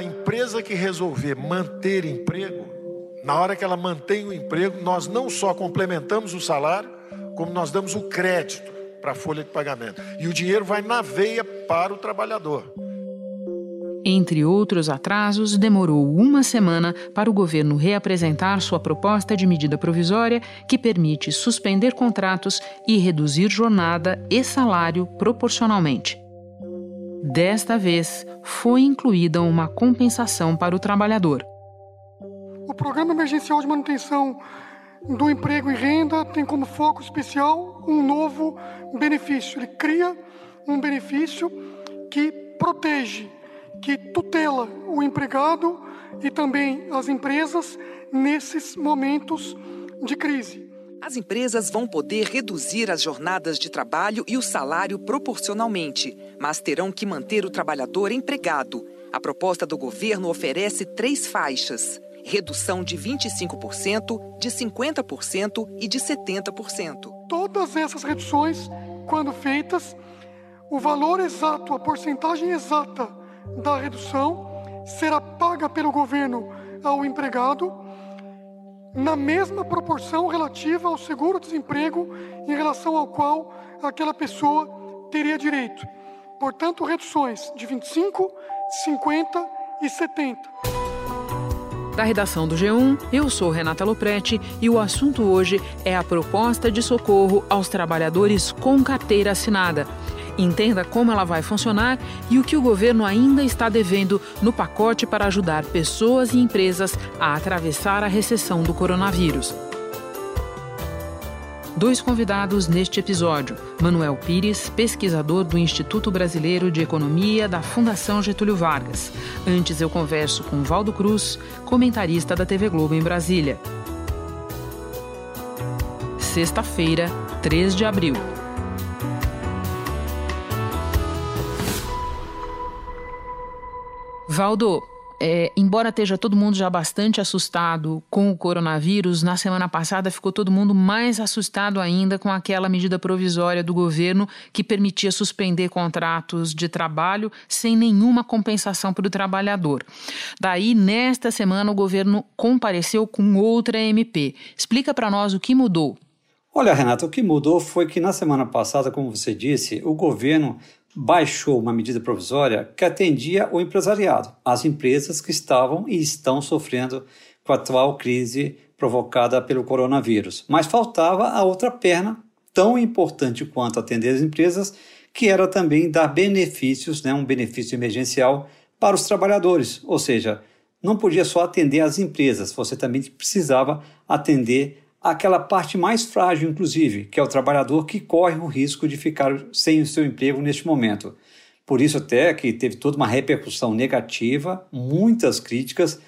A empresa que resolver manter emprego, na hora que ela mantém o emprego, nós não só complementamos o salário, como nós damos o crédito para a folha de pagamento. E o dinheiro vai na veia para o trabalhador. Entre outros atrasos, demorou uma semana para o governo reapresentar sua proposta de medida provisória que permite suspender contratos e reduzir jornada e salário proporcionalmente. Desta vez, foi incluída uma compensação para o trabalhador. O Programa Emergencial de Manutenção do Emprego e Renda tem como foco especial um novo benefício. Ele cria um benefício que protege que tutela o empregado e também as empresas nesses momentos de crise. As empresas vão poder reduzir as jornadas de trabalho e o salário proporcionalmente, mas terão que manter o trabalhador empregado. A proposta do governo oferece três faixas: redução de 25%, de 50% e de 70%. Todas essas reduções, quando feitas, o valor exato, a porcentagem exata da redução será paga pelo governo ao empregado na mesma proporção relativa ao seguro-desemprego em relação ao qual aquela pessoa teria direito. Portanto, reduções de 25, 50 e 70. Da redação do G1, eu sou Renata Loprete e o assunto hoje é a proposta de socorro aos trabalhadores com carteira assinada. Entenda como ela vai funcionar e o que o governo ainda está devendo no pacote para ajudar pessoas e empresas a atravessar a recessão do coronavírus. Dois convidados neste episódio: Manuel Pires, pesquisador do Instituto Brasileiro de Economia da Fundação Getúlio Vargas. Antes eu converso com Valdo Cruz, comentarista da TV Globo em Brasília. Sexta-feira, 3 de abril. Valdo, é, embora esteja todo mundo já bastante assustado com o coronavírus, na semana passada ficou todo mundo mais assustado ainda com aquela medida provisória do governo que permitia suspender contratos de trabalho sem nenhuma compensação para o trabalhador. Daí, nesta semana, o governo compareceu com outra MP. Explica para nós o que mudou. Olha, Renata, o que mudou foi que na semana passada, como você disse, o governo baixou uma medida provisória que atendia o empresariado, as empresas que estavam e estão sofrendo com a atual crise provocada pelo coronavírus. Mas faltava a outra perna, tão importante quanto atender as empresas, que era também dar benefícios, né, um benefício emergencial para os trabalhadores, ou seja, não podia só atender as empresas, você também precisava atender aquela parte mais frágil, inclusive, que é o trabalhador que corre o risco de ficar sem o seu emprego neste momento. Por isso, até que teve toda uma repercussão negativa, muitas críticas,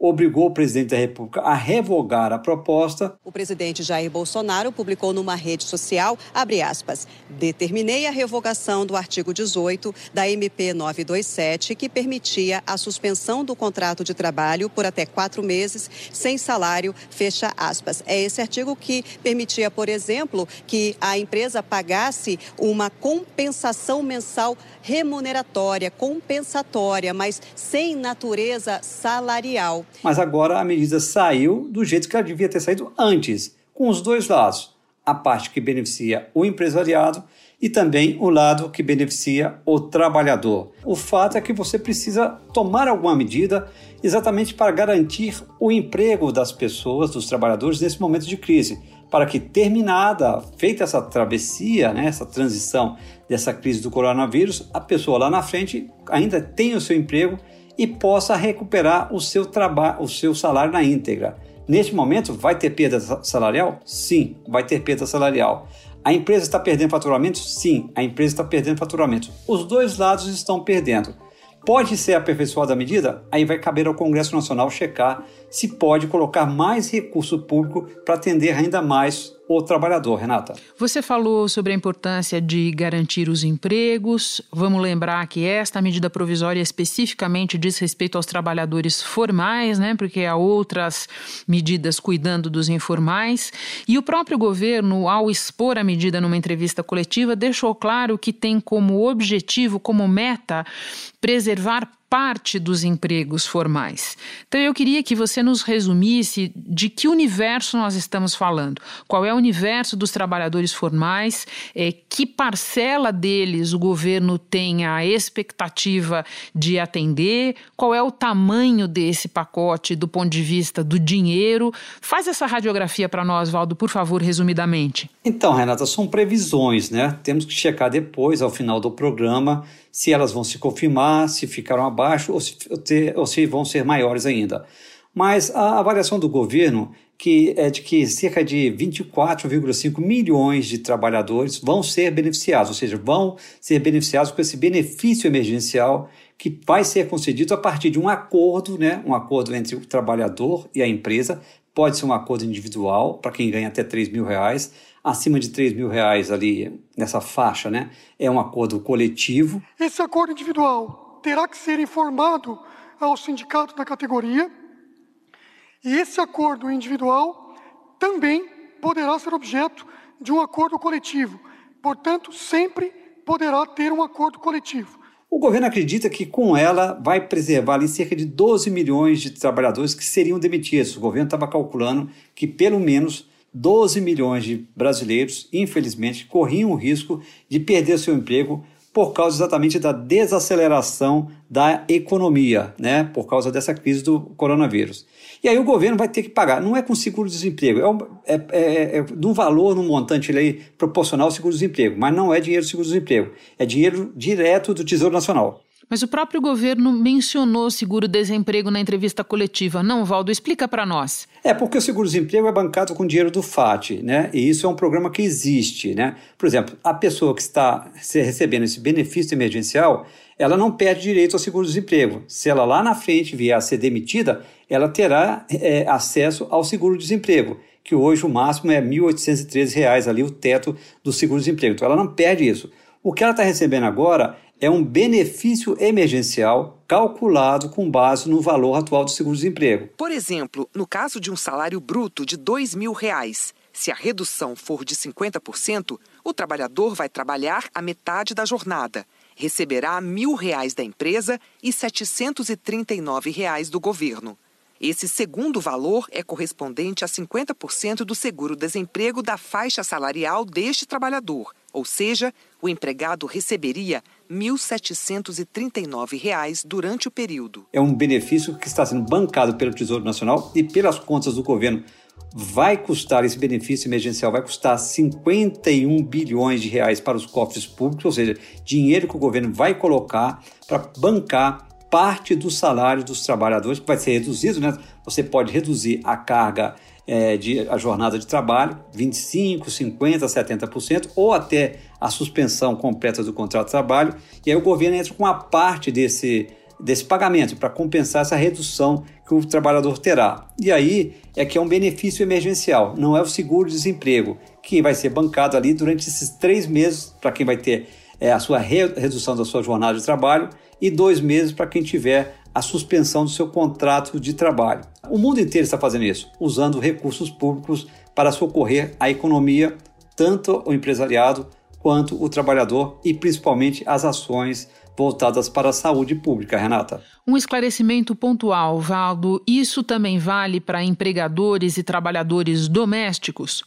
obrigou o presidente da República a revogar a proposta. O presidente Jair Bolsonaro publicou numa rede social, abre aspas, determinei a revogação do artigo 18 da MP 927, que permitia a suspensão do contrato de trabalho por até quatro meses sem salário, fecha aspas. É esse artigo que permitia, por exemplo, que a empresa pagasse uma compensação mensal remuneratória, compensatória, mas sem natureza salarial. Mas agora a medida saiu do jeito que ela devia ter saído antes, com os dois lados: a parte que beneficia o empresariado e também o lado que beneficia o trabalhador. O fato é que você precisa tomar alguma medida exatamente para garantir o emprego das pessoas, dos trabalhadores nesse momento de crise, para que terminada, feita essa travessia, né, essa transição dessa crise do coronavírus, a pessoa lá na frente ainda tenha o seu emprego e possa recuperar o seu trabalho, o seu salário na íntegra. Neste momento, vai ter perda salarial? Sim, vai ter perda salarial. A empresa está perdendo faturamento? Sim, a empresa está perdendo faturamento. Os dois lados estão perdendo. Pode ser aperfeiçoada a medida? Aí vai caber ao Congresso Nacional checar se pode colocar mais recurso público para atender ainda mais o trabalhador, Renata. Você falou sobre a importância de garantir os empregos. Vamos lembrar que esta medida provisória especificamente diz respeito aos trabalhadores formais, né? Porque há outras medidas cuidando dos informais. E o próprio governo, ao expor a medida numa entrevista coletiva, deixou claro que tem como objetivo, como meta, preservar parte dos empregos formais. Então eu queria que você nos resumisse de que universo nós estamos falando. Qual é o universo dos trabalhadores formais? É, que parcela deles o governo tem a expectativa de atender? Qual é o tamanho desse pacote do ponto de vista do dinheiro? Faz essa radiografia para nós, Valdo, por favor, resumidamente. Então, Renata, são previsões, né? Temos que checar depois, ao final do programa, se elas vão se confirmar, se ficaram abaixo ou se, ou se vão ser maiores ainda. Mas a avaliação do governo que é de que cerca de 24,5 milhões de trabalhadores vão ser beneficiados, ou seja, vão ser beneficiados com esse benefício emergencial que vai ser concedido a partir de um acordo, né, um acordo entre o trabalhador e a empresa, pode ser um acordo individual para quem ganha até 3 mil reais, acima de 3 mil reais ali nessa faixa, né, é um acordo coletivo. Esse acordo individual terá que ser informado ao sindicato da categoria e esse acordo individual também poderá ser objeto de um acordo coletivo. Portanto, sempre poderá ter um acordo coletivo. O governo acredita que com ela vai preservar ali cerca de 12 milhões de trabalhadores que seriam demitidos. O governo estava calculando que pelo menos 12 milhões de brasileiros, infelizmente, corriam o risco de perder seu emprego por causa exatamente da desaceleração da economia, né? por causa dessa crise do coronavírus. E aí o governo vai ter que pagar. Não é com seguro-desemprego, é, um, é, é, é de um valor, num montante aí, proporcional ao seguro-desemprego, mas não é dinheiro do seguro-desemprego, é dinheiro direto do Tesouro Nacional. Mas o próprio governo mencionou seguro-desemprego na entrevista coletiva. Não, Valdo, explica para nós. É porque o seguro-desemprego é bancado com dinheiro do FAT, né? E isso é um programa que existe, né? Por exemplo, a pessoa que está recebendo esse benefício emergencial, ela não perde direito ao seguro-desemprego. Se ela lá na frente vier a ser demitida, ela terá é, acesso ao seguro-desemprego, que hoje o máximo é R$ 1.813 ali, o teto do seguro-desemprego. Então ela não perde isso. O que ela está recebendo agora é um benefício emergencial calculado com base no valor atual do seguro-desemprego. Por exemplo, no caso de um salário bruto de 2 mil reais, se a redução for de 50%, o trabalhador vai trabalhar a metade da jornada. Receberá R$ mil reais da empresa e 739 reais do governo. Esse segundo valor é correspondente a 50% do seguro-desemprego da faixa salarial deste trabalhador, ou seja, o empregado receberia R$ 1.739 durante o período. É um benefício que está sendo bancado pelo Tesouro Nacional e pelas contas do governo. Vai custar, esse benefício emergencial vai custar 51 bilhões de reais para os cofres públicos, ou seja, dinheiro que o governo vai colocar para bancar parte do salário dos trabalhadores, que vai ser reduzido, né? Você pode reduzir a carga é, de a jornada de trabalho, 25%, 50%, 70%, ou até a suspensão completa do contrato de trabalho, e aí o governo entra com uma parte desse, desse pagamento para compensar essa redução que o trabalhador terá. E aí é que é um benefício emergencial, não é o seguro-desemprego, que vai ser bancado ali durante esses três meses para quem vai ter é, a sua redução da sua jornada de trabalho e dois meses para quem tiver a suspensão do seu contrato de trabalho. O mundo inteiro está fazendo isso, usando recursos públicos para socorrer a economia, tanto o empresariado quanto o trabalhador e principalmente as ações voltadas para a saúde pública, Renata. Um esclarecimento pontual, Valdo. Isso também vale para empregadores e trabalhadores domésticos?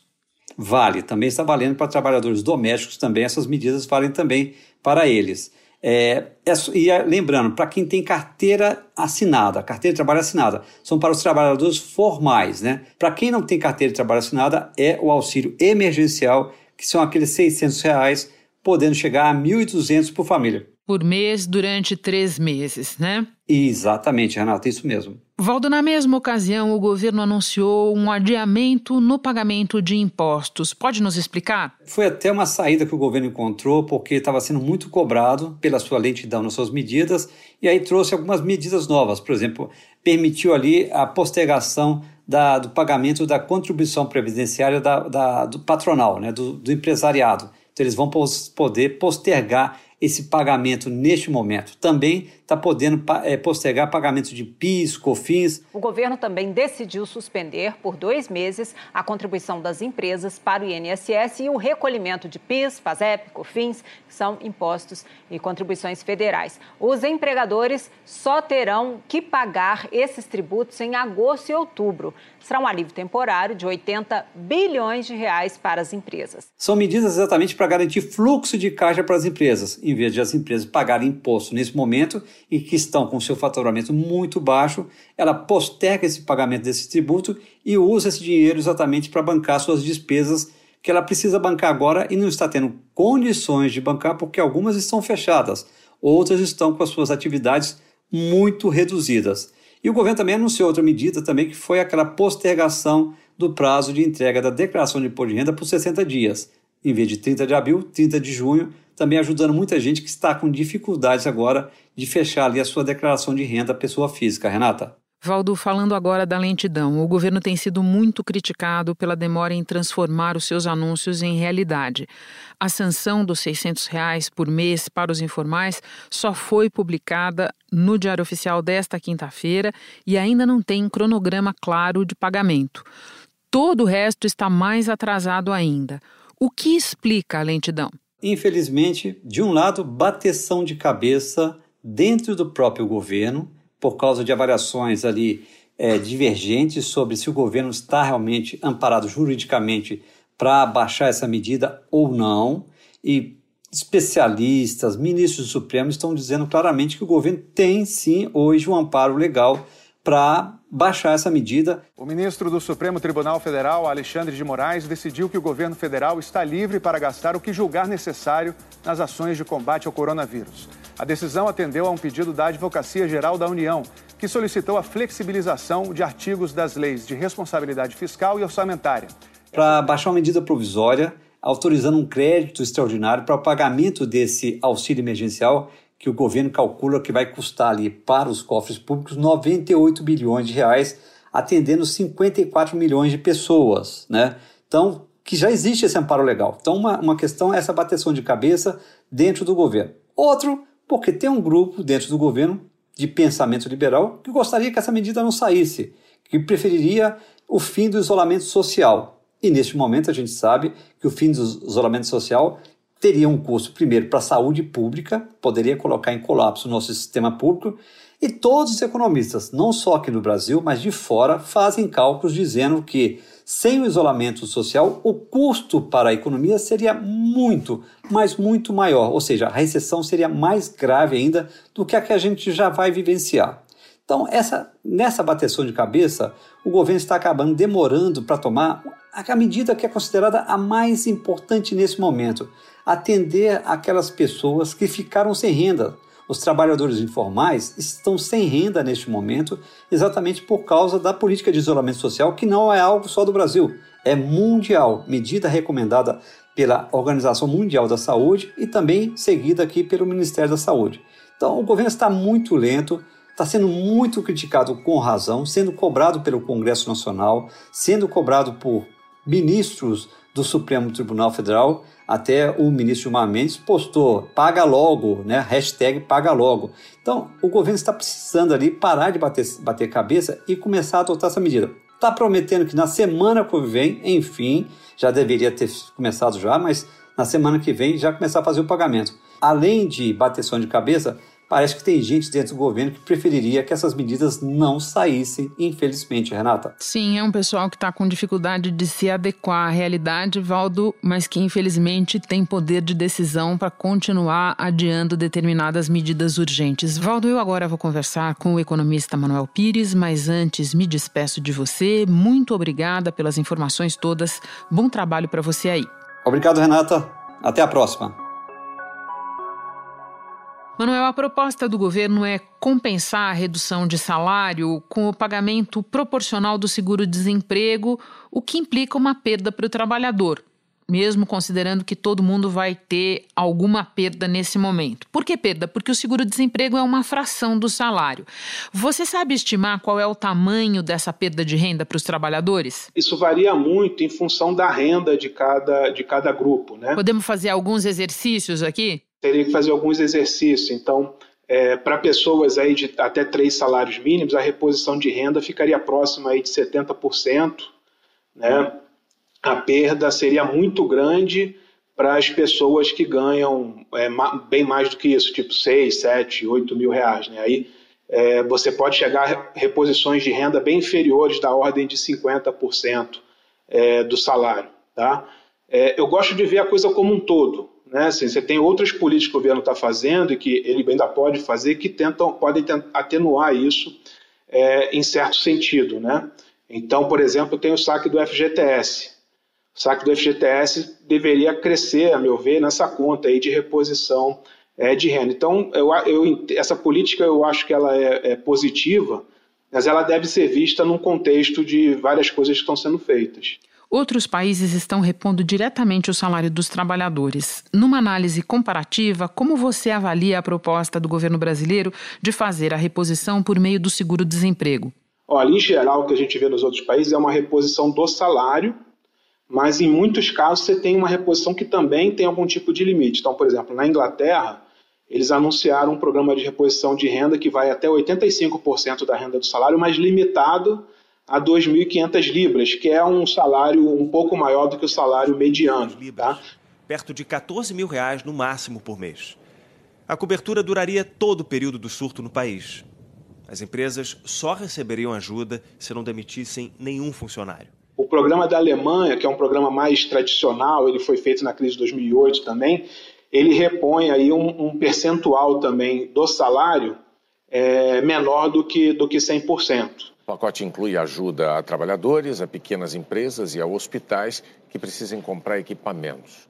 Vale, também está valendo para trabalhadores domésticos também, essas medidas valem também para eles. É, é, e é, lembrando, para quem tem carteira assinada, carteira de trabalho assinada, são para os trabalhadores formais, né? Para quem não tem carteira de trabalho assinada, é o auxílio emergencial, que são aqueles 600 reais, podendo chegar a 1.200 por família por mês durante três meses, né? Exatamente, Renata, isso mesmo. Valdo, na mesma ocasião, o governo anunciou um adiamento no pagamento de impostos. Pode nos explicar? Foi até uma saída que o governo encontrou, porque estava sendo muito cobrado pela sua lentidão nas suas medidas, e aí trouxe algumas medidas novas. Por exemplo, permitiu ali a postergação da, do pagamento da contribuição previdenciária da, da, do patronal, né, do, do empresariado. Então, eles vão poder postergar esse pagamento neste momento. Também está podendo é, postergar pagamento de PIS, COFINS. O governo também decidiu suspender por dois meses a contribuição das empresas para o INSS e o recolhimento de PIS, FASEP, COFINS, que são impostos e contribuições federais. Os empregadores só terão que pagar esses tributos em agosto e outubro. Será um alívio temporário de 80 bilhões de reais para as empresas. São medidas exatamente para garantir fluxo de caixa para as empresas, em vez de as empresas pagarem imposto nesse momento e que estão com seu faturamento muito baixo, ela posterga esse pagamento desse tributo e usa esse dinheiro exatamente para bancar suas despesas que ela precisa bancar agora e não está tendo condições de bancar porque algumas estão fechadas, outras estão com as suas atividades muito reduzidas. E o governo também anunciou outra medida também que foi aquela postergação do prazo de entrega da declaração de imposto de renda por 60 dias, em vez de 30 de abril, 30 de junho, também ajudando muita gente que está com dificuldades agora de fechar ali a sua declaração de renda pessoa física. Renata? Valdo, falando agora da lentidão, o governo tem sido muito criticado pela demora em transformar os seus anúncios em realidade. A sanção dos 600 reais por mês para os informais só foi publicada no Diário Oficial desta quinta-feira e ainda não tem cronograma claro de pagamento. Todo o resto está mais atrasado ainda. O que explica a lentidão? Infelizmente, de um lado, bateção de cabeça dentro do próprio governo por causa de avaliações ali é, divergentes sobre se o governo está realmente amparado juridicamente para baixar essa medida ou não. E especialistas, ministros do Supremo estão dizendo claramente que o governo tem sim hoje um amparo legal para baixar essa medida. O ministro do Supremo Tribunal Federal, Alexandre de Moraes, decidiu que o governo federal está livre para gastar o que julgar necessário nas ações de combate ao coronavírus. A decisão atendeu a um pedido da Advocacia Geral da União, que solicitou a flexibilização de artigos das leis de responsabilidade fiscal e orçamentária. Para baixar uma medida provisória, autorizando um crédito extraordinário para o pagamento desse auxílio emergencial que o governo calcula que vai custar ali para os cofres públicos 98 bilhões de reais, atendendo 54 milhões de pessoas, né? Então, que já existe esse amparo legal. Então, uma, uma questão é essa bateção de cabeça dentro do governo. Outro porque tem um grupo dentro do governo de pensamento liberal que gostaria que essa medida não saísse, que preferiria o fim do isolamento social. E neste momento a gente sabe que o fim do isolamento social teria um custo, primeiro, para a saúde pública, poderia colocar em colapso o nosso sistema público, e todos os economistas, não só aqui no Brasil, mas de fora, fazem cálculos dizendo que sem o isolamento social, o custo para a economia seria muito, mas muito maior, ou seja, a recessão seria mais grave ainda do que a que a gente já vai vivenciar. Então, essa, nessa bateção de cabeça, o governo está acabando demorando para tomar a medida que é considerada a mais importante nesse momento: atender aquelas pessoas que ficaram sem renda, os trabalhadores informais estão sem renda neste momento, exatamente por causa da política de isolamento social, que não é algo só do Brasil, é mundial, medida recomendada pela Organização Mundial da Saúde e também seguida aqui pelo Ministério da Saúde. Então, o governo está muito lento, está sendo muito criticado com razão, sendo cobrado pelo Congresso Nacional, sendo cobrado por ministros do Supremo Tribunal Federal, até o ministro Gilmar Mendes postou paga logo, né? Hashtag paga logo. Então, o governo está precisando ali parar de bater, bater cabeça e começar a adotar essa medida. Está prometendo que na semana que vem, enfim, já deveria ter começado já, mas na semana que vem já começar a fazer o pagamento. Além de bateção de cabeça, Parece que tem gente dentro do governo que preferiria que essas medidas não saíssem, infelizmente, Renata. Sim, é um pessoal que está com dificuldade de se adequar à realidade, Valdo, mas que infelizmente tem poder de decisão para continuar adiando determinadas medidas urgentes. Valdo, eu agora vou conversar com o economista Manuel Pires, mas antes me despeço de você. Muito obrigada pelas informações todas. Bom trabalho para você aí. Obrigado, Renata. Até a próxima. Manuel, a proposta do governo é compensar a redução de salário com o pagamento proporcional do seguro-desemprego, o que implica uma perda para o trabalhador, mesmo considerando que todo mundo vai ter alguma perda nesse momento. Por que perda? Porque o seguro-desemprego é uma fração do salário. Você sabe estimar qual é o tamanho dessa perda de renda para os trabalhadores? Isso varia muito em função da renda de cada, de cada grupo. Né? Podemos fazer alguns exercícios aqui? Teria que fazer alguns exercícios. Então, é, para pessoas aí de até três salários mínimos, a reposição de renda ficaria próxima aí de 70%, né? A perda seria muito grande para as pessoas que ganham é, bem mais do que isso, tipo 6, 7, 8 mil reais. Né? Aí é, você pode chegar a reposições de renda bem inferiores da ordem de 50% é, do salário. Tá? É, eu gosto de ver a coisa como um todo. Né? Assim, você tem outras políticas que o governo está fazendo e que ele ainda pode fazer que tentam, podem atenuar isso é, em certo sentido. Né? Então, por exemplo, tem o saque do FGTS. O saque do FGTS deveria crescer, a meu ver, nessa conta aí de reposição é, de renda. Então, eu, eu, essa política eu acho que ela é, é positiva, mas ela deve ser vista num contexto de várias coisas que estão sendo feitas. Outros países estão repondo diretamente o salário dos trabalhadores. Numa análise comparativa, como você avalia a proposta do governo brasileiro de fazer a reposição por meio do seguro-desemprego? Olha, em geral, o que a gente vê nos outros países é uma reposição do salário, mas em muitos casos você tem uma reposição que também tem algum tipo de limite. Então, por exemplo, na Inglaterra, eles anunciaram um programa de reposição de renda que vai até 85% da renda do salário, mas limitado a 2.500 libras, que é um salário um pouco maior do que o salário mediano. Tá? Perto de 14 mil reais no máximo por mês. A cobertura duraria todo o período do surto no país. As empresas só receberiam ajuda se não demitissem nenhum funcionário. O programa da Alemanha, que é um programa mais tradicional, ele foi feito na crise de 2008 também, ele repõe aí um, um percentual também do salário é, menor do que, do que 100%. O pacote inclui ajuda a trabalhadores, a pequenas empresas e a hospitais que precisem comprar equipamentos.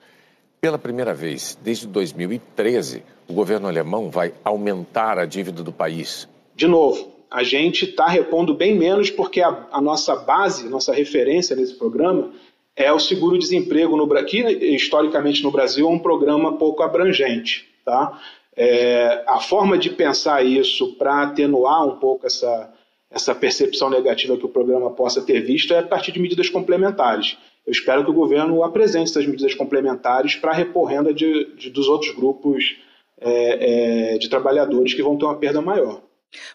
Pela primeira vez desde 2013, o governo alemão vai aumentar a dívida do país. De novo, a gente está repondo bem menos porque a, a, nossa base, nossa referência nesse programa é o seguro-desemprego, no, que historicamente no Brasil é um programa pouco abrangente. Tá? É, a forma de pensar isso para atenuar um pouco essa, essa percepção negativa que o programa possa ter visto é a partir de medidas complementares. Eu espero que o governo apresente essas medidas complementares para repor renda de, de, dos outros grupos é, é, de trabalhadores que vão ter uma perda maior.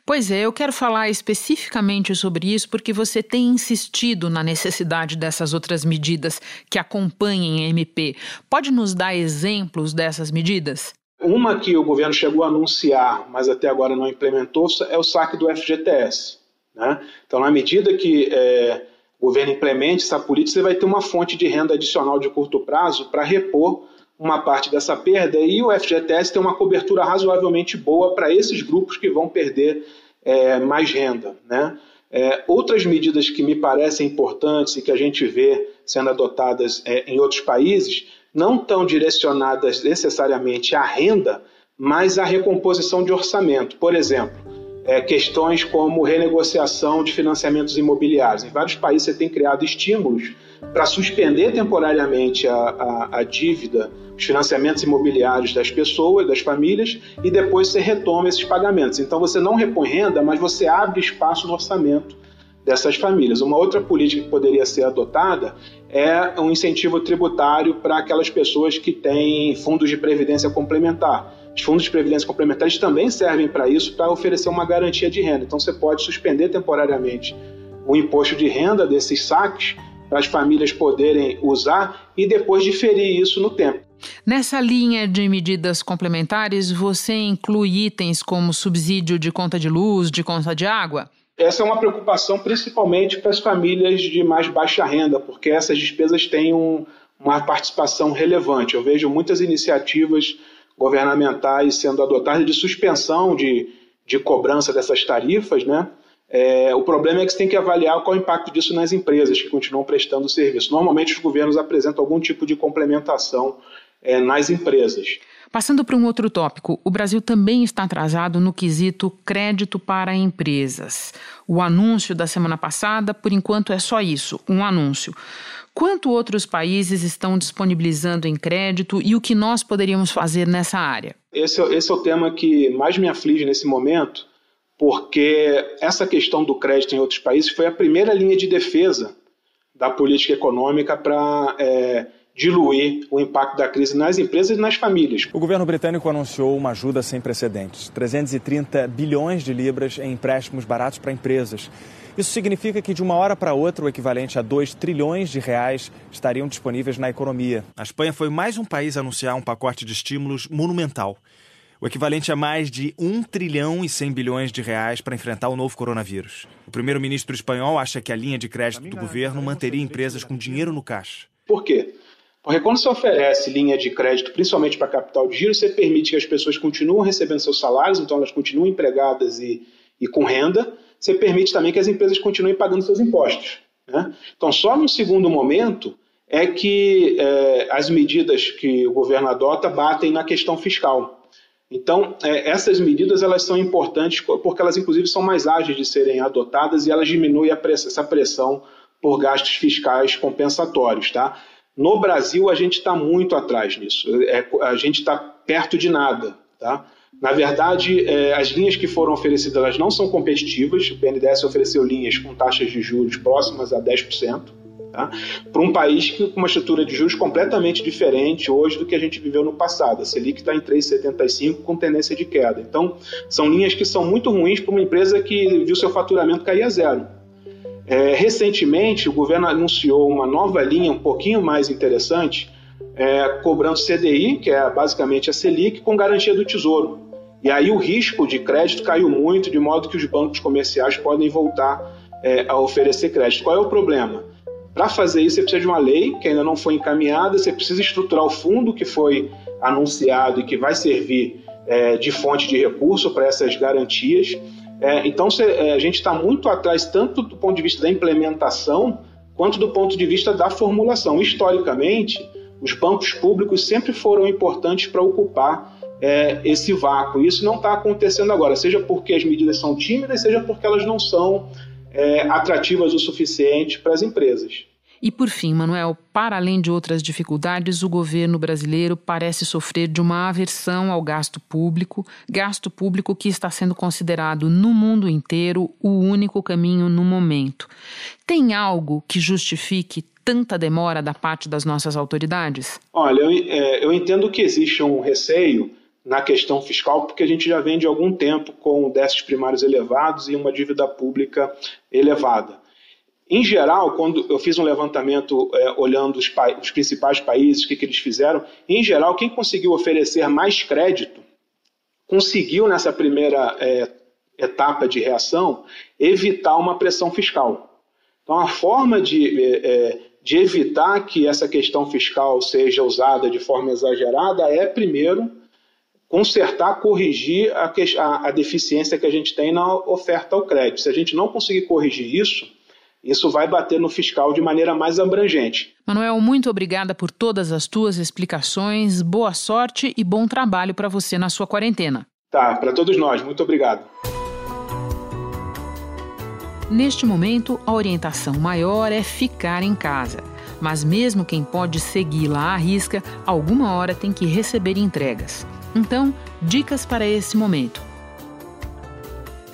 Pois é, eu quero falar especificamente sobre isso porque você tem insistido na necessidade dessas outras medidas que acompanhem a MP. Pode nos dar exemplos dessas medidas? Uma que o governo chegou a anunciar, mas até agora não implementou, é o saque do FGTS. Né? Então, na medida que é, o governo implemente essa política, você vai ter uma fonte de renda adicional de curto prazo para repor uma parte dessa perda e o FGTS tem uma cobertura razoavelmente boa para esses grupos que vão perder é, mais renda. Né? É, outras medidas que me parecem importantes e que a gente vê sendo adotadas é, em outros países não estão direcionadas necessariamente à renda, mas à recomposição de orçamento. Por exemplo, é, questões como renegociação de financiamentos imobiliários. Em vários países você tem criado estímulos para suspender temporariamente a, a, a, dívida, os financiamentos imobiliários das pessoas, das famílias, e depois você retoma esses pagamentos. Então você não repõe renda, mas você abre espaço no orçamento dessas famílias. Uma outra política que poderia ser adotada é um incentivo tributário para aquelas pessoas que têm fundos de previdência complementar. Os fundos de previdência complementares também servem para isso, para oferecer uma garantia de renda. Então você pode suspender temporariamente o imposto de renda desses saques para as famílias poderem usar e depois diferir isso no tempo. Nessa linha de medidas complementares, você inclui itens como subsídio de conta de luz, de conta de água? Essa é uma preocupação principalmente para as famílias de mais baixa renda, porque essas despesas têm um, uma participação relevante. Eu vejo muitas iniciativas governamentais sendo adotadas de suspensão de, de cobrança dessas tarifas, né? É, o problema é que você tem que avaliar qual é o impacto disso nas empresas que continuam prestando serviço. Normalmente os governos apresentam algum tipo de complementação é, nas empresas. Passando para um outro tópico, o Brasil também está atrasado no quesito crédito para empresas. O anúncio da semana passada, por enquanto, é só isso, um anúncio. Quanto outros países estão disponibilizando em crédito e o que nós poderíamos fazer nessa área? Esse, é esse é o tema que mais me aflige nesse momento, porque essa questão do crédito em outros países foi a primeira linha de defesa da política econômica para é, diluir o impacto da crise nas empresas e nas famílias. O governo britânico anunciou uma ajuda sem precedentes: 330 bilhões de libras em empréstimos baratos para empresas. Isso significa que de uma hora para outra o equivalente a 2 trilhões de reais estariam disponíveis na economia. A Espanha foi mais um país a anunciar um pacote de estímulos monumental. O equivalente a mais de 1 trilhão e 100 bilhões de reais para enfrentar o novo coronavírus. O primeiro-ministro espanhol acha que a linha de crédito do governo manteria empresas com dinheiro no caixa. Por quê? Porque quando você oferece linha de crédito, principalmente para capital de giro, você permite que as pessoas continuem recebendo seus salários, então elas continuem empregadas e, e com renda. Você permite também que as empresas continuem pagando seus impostos. Né? Então, só no segundo momento é que é, as medidas que o governo adota batem na questão fiscal. Então, é, essas medidas elas são importantes porque elas, inclusive, são mais ágeis de serem adotadas e elas diminuem essa pressão por gastos fiscais compensatórios. Tá? No Brasil, a gente está muito atrás nisso. É, a gente está perto de nada. Tá? Na verdade, é, as linhas que foram oferecidas elas não são competitivas. O BNDES ofereceu linhas com taxas de juros próximas a 10%. Tá? Para um país que, com uma estrutura de juros completamente diferente hoje do que a gente viveu no passado. A Selic está em 3,75 com tendência de queda. Então, são linhas que são muito ruins para uma empresa que viu seu faturamento cair a zero. É, recentemente, o governo anunciou uma nova linha um pouquinho mais interessante, é, cobrando CDI, que é basicamente a Selic, com garantia do Tesouro. E aí o risco de crédito caiu muito, de modo que os bancos comerciais podem voltar é, a oferecer crédito. Qual é o problema? Para fazer isso, você precisa de uma lei que ainda não foi encaminhada, você precisa estruturar o fundo que foi anunciado e que vai servir é, de fonte de recurso para essas garantias. É, então, é, a gente está muito atrás, tanto do ponto de vista da implementação, quanto do ponto de vista da formulação. Historicamente, os bancos públicos sempre foram importantes para ocupar é, esse vácuo. Isso não está acontecendo agora, seja porque as medidas são tímidas, seja porque elas não são é, atrativas o suficiente para as empresas. E por fim, Manuel, para além de outras dificuldades, o governo brasileiro parece sofrer de uma aversão ao gasto público, gasto público que está sendo considerado no mundo inteiro o único caminho no momento. Tem algo que justifique tanta demora da parte das nossas autoridades? Olha, eu, é, eu entendo que existe um receio na questão fiscal, porque a gente já vem de algum tempo com déficits primários elevados e uma dívida pública elevada. Em geral, quando eu fiz um levantamento é, olhando os, os, principais países, o que, que eles fizeram, em geral, quem conseguiu oferecer mais crédito conseguiu, nessa primeira é, etapa de reação, evitar uma pressão fiscal. Então, a forma de, é, é de evitar que essa questão fiscal seja usada de forma exagerada é, primeiro, consertar, corrigir a, a, a deficiência que a gente tem na oferta ao crédito. Se a gente não conseguir corrigir isso, isso vai bater no fiscal de maneira mais abrangente. Manuel, muito obrigada por todas as tuas explicações. Boa sorte e bom trabalho para você na sua quarentena. Tá, para todos nós. Muito obrigado. Neste momento, a orientação maior é ficar em casa. Mas mesmo quem pode segui-la à risca, alguma hora tem que receber entregas. Então, dicas para esse momento.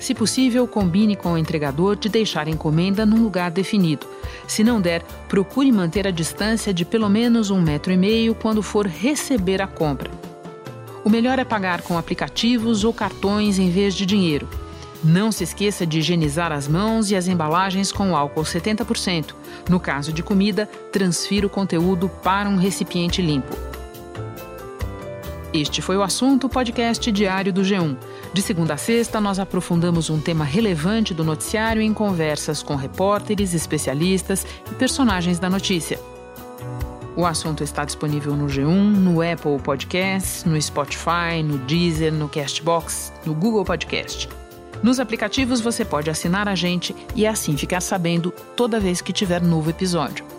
Se possível, combine com o entregador de deixar a encomenda num lugar definido. Se não der, procure manter a distância de pelo menos um metro e meio quando for receber a compra. O melhor é pagar com aplicativos ou cartões em vez de dinheiro. Não se esqueça de higienizar as mãos e as embalagens com álcool 70%. No caso de comida, transfira o conteúdo para um recipiente limpo. Este foi o assunto podcast diário do G1. De segunda a sexta, nós aprofundamos um tema relevante do noticiário em conversas com repórteres, especialistas e personagens da notícia. O assunto está disponível no G1, no Apple Podcasts, no Spotify, no Deezer, no Castbox, no Google Podcast. Nos aplicativos você pode assinar a gente e assim ficar sabendo toda vez que tiver novo episódio.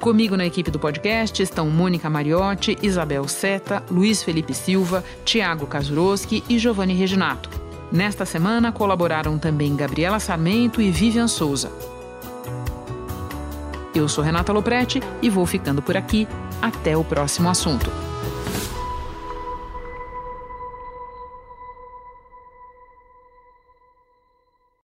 Comigo na equipe do podcast estão Mônica Mariotti, Isabel Seta, Luiz Felipe Silva, Tiago Kazuroski e Giovanni Reginato. Nesta semana colaboraram também Gabriela Sarmento e Vivian Souza. Eu sou Renata Loprete e vou ficando por aqui. Até o próximo assunto.